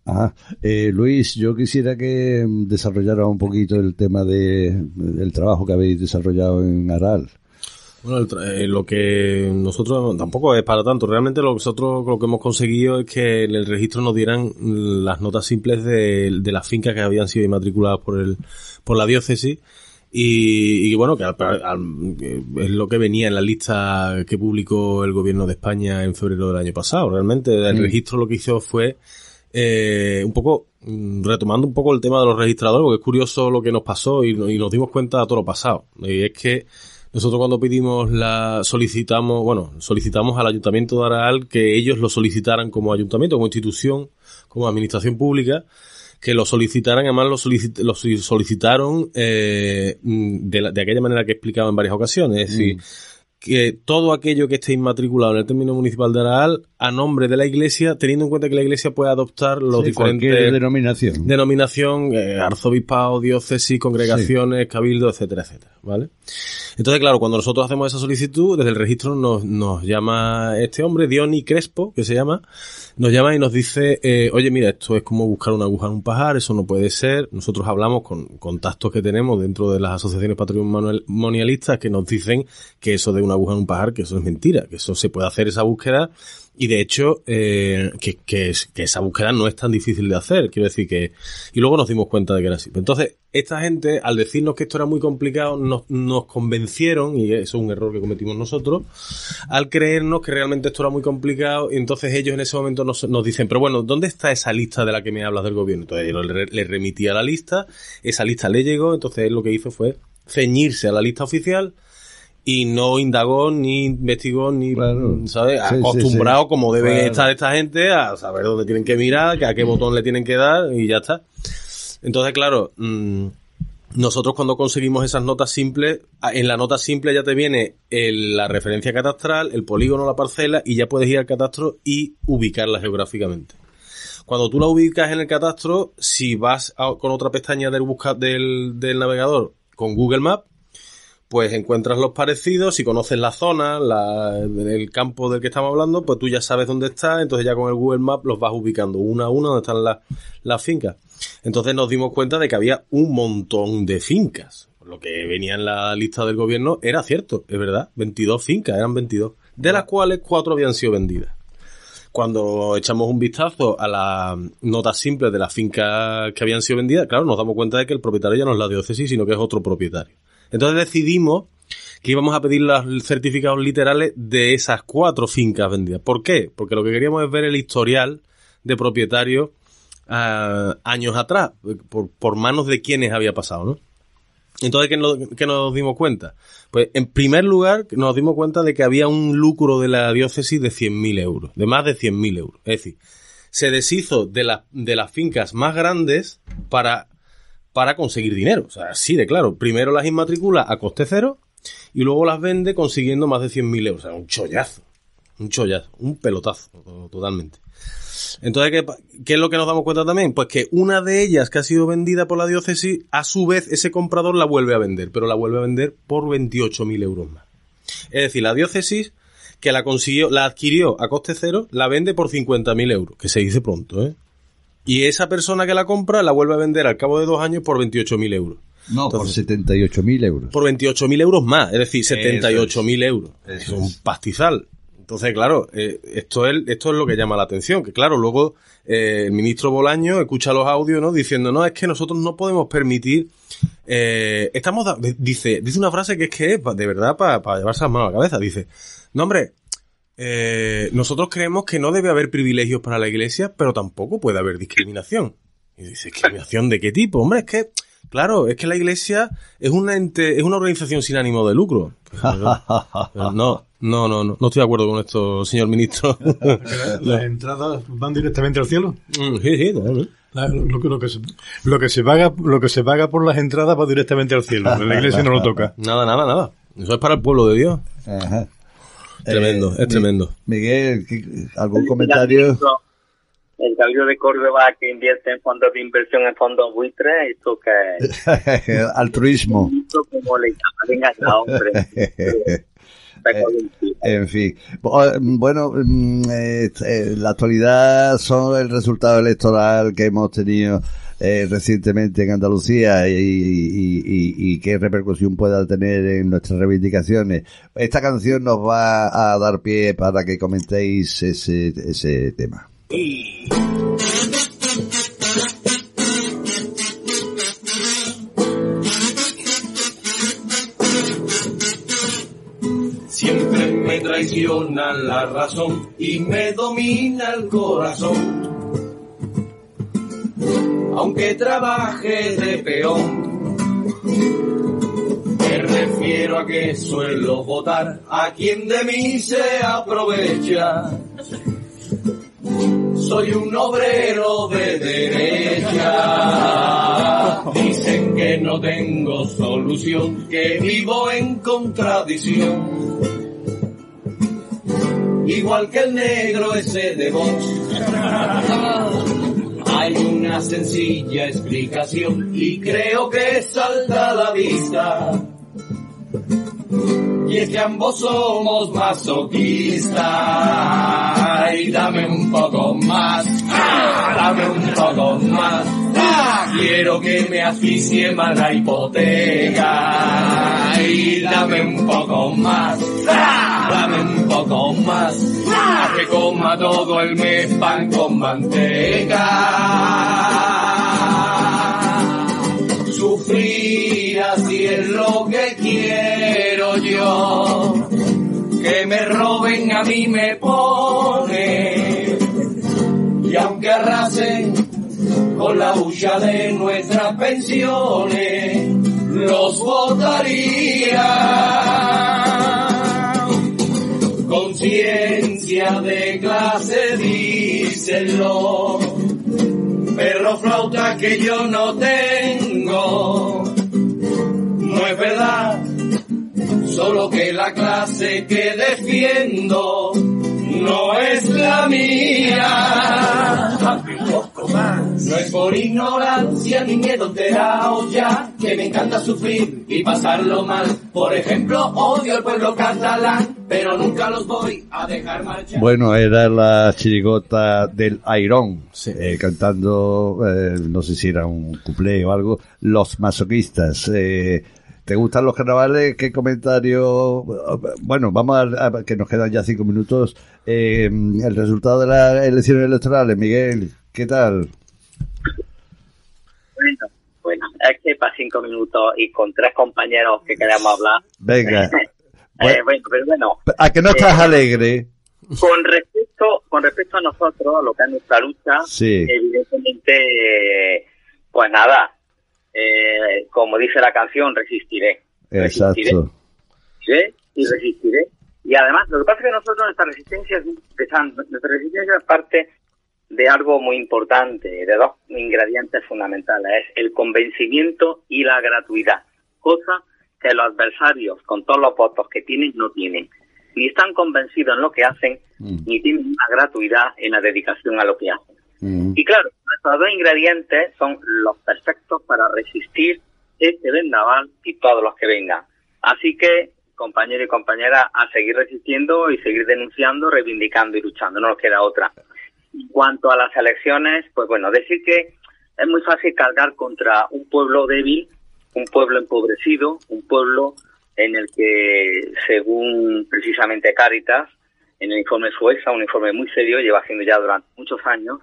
Ah, eh, Luis, yo quisiera que desarrollara un poquito el tema de, del trabajo que habéis desarrollado en Aral. Bueno, el, eh, lo que nosotros tampoco es para tanto. Realmente lo que nosotros lo que hemos conseguido es que en el registro nos dieran las notas simples de, de las fincas que habían sido inmatriculadas por el por la diócesis y, y bueno que al, al, es lo que venía en la lista que publicó el gobierno de España en febrero del año pasado. Realmente el mm. registro lo que hizo fue eh, un poco mm, retomando un poco el tema de los registradores, porque es curioso lo que nos pasó y, nos dimos cuenta de todo lo pasado. Y es que nosotros cuando pedimos la, solicitamos, bueno, solicitamos al Ayuntamiento de Aral que ellos lo solicitaran como ayuntamiento, como institución, como administración pública, que lo solicitaran, además lo, solicit lo solicitaron eh, de, la, de, aquella manera que he explicado en varias ocasiones, es decir, mm que todo aquello que esté inmatriculado en el término municipal de Araal a nombre de la iglesia, teniendo en cuenta que la iglesia puede adoptar los Sí, diferentes denominación. denominación, eh, arzobispado, diócesis, congregaciones, cabildo, etcétera, etcétera, ¿vale? Entonces, claro, cuando nosotros hacemos esa solicitud, desde el registro nos, nos llama este hombre, Diony Crespo, que se llama, nos llama y nos dice, eh, oye, mira, esto es como buscar una aguja en un pajar, eso no puede ser. Nosotros hablamos con contactos que tenemos dentro de las asociaciones patrimonialistas que nos dicen que eso de una aguja en un pajar, que eso es mentira, que eso se puede hacer esa búsqueda y de hecho, eh, que, que, es- que esa búsqueda no es tan difícil de hacer. Quiero decir que. Y luego nos dimos cuenta de que era así. Entonces, esta gente, al decirnos que esto era muy complicado, nos, nos convencieron, y eso es un error que cometimos nosotros, al creernos que realmente esto era muy complicado. Y entonces ellos en ese momento nos, nos dicen, pero bueno, ¿dónde está esa lista de la que me hablas del gobierno? Entonces yo le, le remití a la lista, esa lista le llegó, entonces él lo que hizo fue ceñirse a la lista oficial y no indagó ni investigó ni ¿sabes? Sí, acostumbrado sí. como debe Claro. estar esta gente a saber dónde tienen que mirar, a qué botón le tienen que dar y ya está. Entonces, claro, mm, nosotros cuando conseguimos esas notas simples, a- en la nota simple ya te viene el- la referencia catastral, el polígono, la parcela y ya puedes ir al catastro y ubicarla geográficamente. Cuando tú la ubicas en el catastro, si vas a- con otra pestaña del, busca, del, del navegador con Google Maps, pues encuentras los parecidos, si conoces la zona, la, el campo del que estamos hablando, pues tú ya sabes dónde está, entonces ya con el Google Maps los vas ubicando una a una donde están las, las fincas. Entonces nos dimos cuenta de que había un montón de fincas. Lo que venía en la lista del gobierno era cierto, es verdad, 22 fincas, eran 22, de las cuales 4 habían sido vendidas. Cuando echamos un vistazo a las notas simples de las fincas que habían sido vendidas, claro, nos damos cuenta de que el propietario ya no es la diócesis, sino que es otro propietario. Entonces decidimos que íbamos a pedir los certificados literales de esas cuatro fincas vendidas. ¿Por qué? Porque lo que queríamos es ver el historial de propietarios ah, años atrás, por, por manos de quienes había pasado, ¿no? Entonces, ¿qué nos, dimos cuenta? Pues, en primer lugar, nos dimos cuenta de que había un lucro de la diócesis de 100.000 euros, de más de 100.000 euros. Es decir, se deshizo de, la- de las fincas más grandes para, para conseguir dinero. O sea, así de claro. Primero las inmatricula a coste cero y luego las vende consiguiendo más de 100.000 euros. O sea, un chollazo. Un chollazo. Un pelotazo. to- Totalmente. Entonces, ¿qué, qué es lo que nos damos cuenta también? Pues que una de ellas que ha sido vendida por la diócesis, a su vez ese comprador la vuelve a vender, pero la vuelve a vender por 28.000 euros más. Es decir, la diócesis que la consiguió, la adquirió a coste cero, la vende por 50.000 euros, que se dice pronto, ¿eh? Y esa persona que la compra la vuelve a vender al cabo de dos años por 28.000 euros. No, por 78.000 euros. Por 28.000 euros más, es decir, Eso 78.000 euros. Eso es un pastizal. Entonces, claro, eh, esto, es, esto es lo que llama la atención, que claro, luego eh, el ministro Bolaño escucha los audios, ¿no? Diciendo, no, es que nosotros no podemos permitir, eh, estamos, da- dice, dice una frase que es que es pa- de verdad para llevarse las manos a la cabeza, dice, no hombre, eh, nosotros creemos que no debe haber privilegios para la iglesia, pero tampoco puede haber discriminación. Y dice, ¿discriminación de qué tipo? Hombre, es que, claro, es que la iglesia es una ente, es una organización sin ánimo de lucro. Pero- pero no, no, no, no, no estoy de acuerdo con esto, señor ministro. ¿Las entradas van directamente al cielo? Mm, Sí, sí, no, no. La- lo, que- lo que se, lo que se paga lo que se paga por las entradas va directamente al cielo. La iglesia no lo toca. Nada, nada, nada. Eso es para el pueblo de Dios. Ajá. Tremendo, Eh, es tremendo. Miguel, ¿qué- ¿algún comentario? El Cabildo de Córdoba que invierte en fondos de inversión en fondos buitres, esto que Altruismo. esto como le llaman, venga ya, hombre. En fin. Bo- Bueno, mm, eh, eh, la actualidad son el resultado electoral que hemos tenido eh, recientemente en Andalucía y, qué repercusión pueda tener en nuestras reivindicaciones. Esta canción nos va a dar pie para que comentéis ese, ese tema. Siempre me traiciona la razón y me domina el corazón. Aunque trabaje de peón, me refiero a que suelo votar a quien de mí se aprovecha. Soy un obrero de derecha. Dicen que no tengo solución, que vivo en contradicción. igual que el negro ese de Vox. Hay una sencilla explicación y creo que salta a la vista. Y es que ambos somos masoquistas. Y dame un poco más, dame un poco más. Quiero que me asfixie más la hipoteca. Y dame un poco más, dame un poco más. Ah, que coma todo el mes pan con manteca. Sufrir así es lo que quiero yo. Que me roben a mí me pone. Aunque arrasen con la hucha de nuestras pensiones, los votaría. Conciencia de clase, díselo. Perro flauta que yo no tengo. No es verdad, solo que la clase que defiendo no es la mía. No es por ignorancia ni miedo enterado ya, que me encanta sufrir y pasarlo mal. Por ejemplo, odio al pueblo catalán, pero nunca los voy a dejar marchar. Bueno, era la chirigota del Airón, eh, cantando, eh, no sé si era un cuplé o algo, Los Masoquistas. Eh, ¿Te gustan los carnavales? ¿Qué comentario? Bueno, vamos a, a- que nos quedan ya cinco minutos. Eh, el resultado de las elecciones electorales, Miguel, ¿qué tal? Bueno, bueno, es que para cinco minutos y con tres compañeros que queremos hablar. Venga. Eh, bueno, pero bueno, ¿A que no estás Eh, alegre? con respecto, con respecto a nosotros, a lo que es nuestra lucha, Sí. evidentemente, pues nada, eh, como dice la canción, resistiré. Exacto. resistiré y resistiré. Y además, lo que pasa es que nosotros nuestra resistencia es, nuestra resistencia es parte de algo muy importante, de dos ingredientes fundamentales, es el convencimiento y la gratuidad, cosa que los adversarios, con todos los votos que tienen, no tienen. Ni están convencidos en lo que hacen, ni tienen una gratuidad en la dedicación a lo que hacen. Y claro, nuestros dos ingredientes son los perfectos para resistir este vendaval y todos los que vengan. Así que, compañeros y compañeras, a seguir resistiendo y seguir denunciando, reivindicando y luchando, no nos queda otra. En cuanto a las elecciones, pues bueno, decir que es muy fácil cargar contra un pueblo débil, un pueblo empobrecido, un pueblo en el que, según precisamente Cáritas, en el informe Sueza, un informe muy serio, lleva haciendo ya durante muchos años,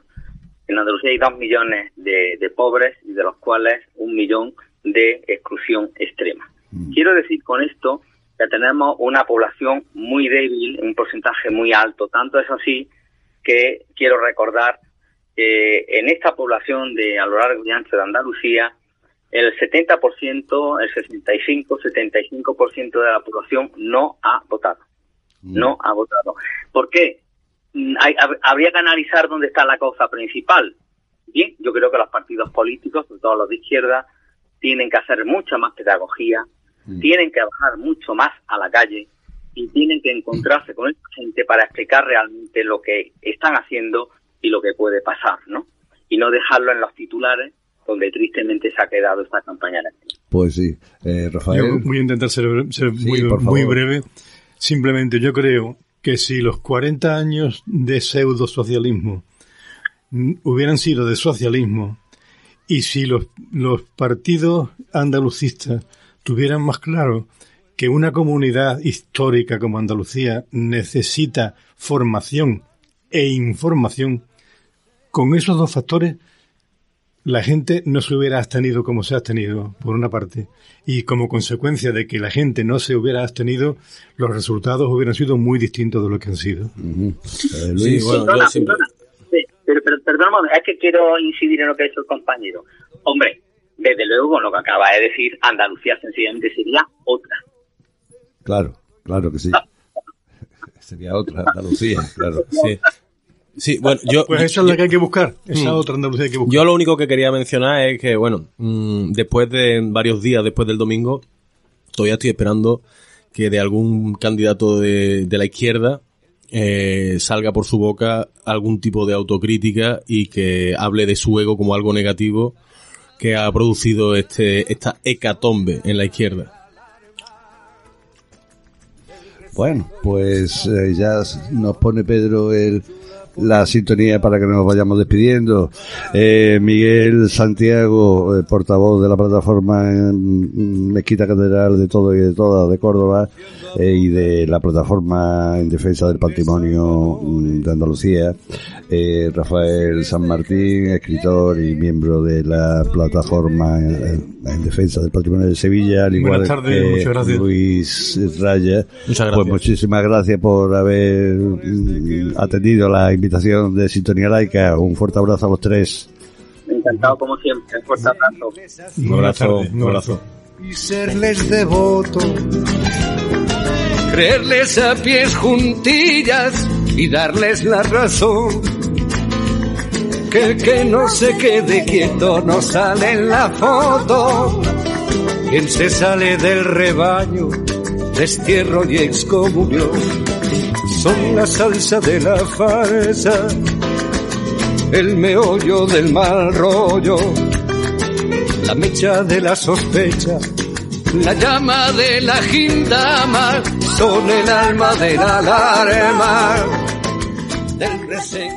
en Andalucía hay dos millones de, de pobres y de los cuales un millón de exclusión extrema. Quiero decir con esto que tenemos una población muy débil, un porcentaje muy alto. Tanto es así que quiero recordar que en esta población de a lo largo y ancho de Andalucía, el 70%, el 65, 75% de la población no ha votado. No ha votado. ¿Por qué? Mm, hay- hab- habría que analizar dónde está la causa principal. Bien, yo creo que los partidos políticos, sobre todo los de izquierda, tienen que hacer mucha más pedagogía, tienen que bajar mucho más a la calle y tienen que encontrarse con esta gente para explicar realmente lo que están haciendo y lo que puede pasar, ¿no? Y no dejarlo en los titulares, donde tristemente se ha quedado esta campaña electoral. Pues sí. Eh, Rafael. Yo voy a intentar ser, ser muy, muy breve. Simplemente yo creo que si los 40 años de pseudo socialismo hubieran sido de socialismo y si los, los partidos andalucistas tuvieran más claro que una comunidad histórica como Andalucía necesita formación e información, con esos dos factores la gente no se hubiera abstenido como se ha abstenido, por una parte, y como consecuencia de que la gente no se hubiera abstenido, los resultados hubieran sido muy distintos de lo que han sido. Eh, Sí, bueno, Perdona, yo siempre... perdona. Sí, pero, pero, momento, es que quiero incidir en lo que ha dicho el compañero. Hombre, desde luego, con lo que acaba de decir, Andalucía sencillamente sería otra. Claro, claro que sí. Sería otra Andalucía, claro. Sí. Sí, bueno, yo... Pues esa es la que hay que buscar, esa Mm. otra Andalucía hay que buscar. Yo lo único que quería mencionar es que, bueno, mm, después de varios días después del domingo, todavía estoy esperando que de algún candidato de, de la izquierda eh, salga por su boca algún tipo de autocrítica y que hable de su ego como algo negativo que ha producido este esta hecatombe en la izquierda. Bueno, pues eh, ya nos pone Pedro el, la sintonía para que nos vayamos despidiendo. Eh, Miguel Santiago, eh, portavoz de la plataforma en Mezquita Catedral de todo y de todas de Córdoba eh, y de la plataforma en defensa del patrimonio mm, de Andalucía. Eh, Rafael San Martín, escritor y miembro de la plataforma en, en defensa del patrimonio de Sevilla, al igual Buenas tardes, que muchas gracias. Luis Raya. Muchas Pues gracias. muchísimas gracias por haber mm, atendido la invitación de Sintonía Laica. Un fuerte abrazo a los tres. Encantado como siempre. Un fuerte abrazo. Un abrazo, un abrazo. y serles devoto. Creerles a pies juntillas y darles la razón. Que el que no se quede quieto no sale en la foto. Quien se sale del rebaño, destierro y excomunión. Son la salsa de la farsa, el meollo del mal rollo la mecha de la sospecha, la llama de la gindama, son el alma de la del reseco.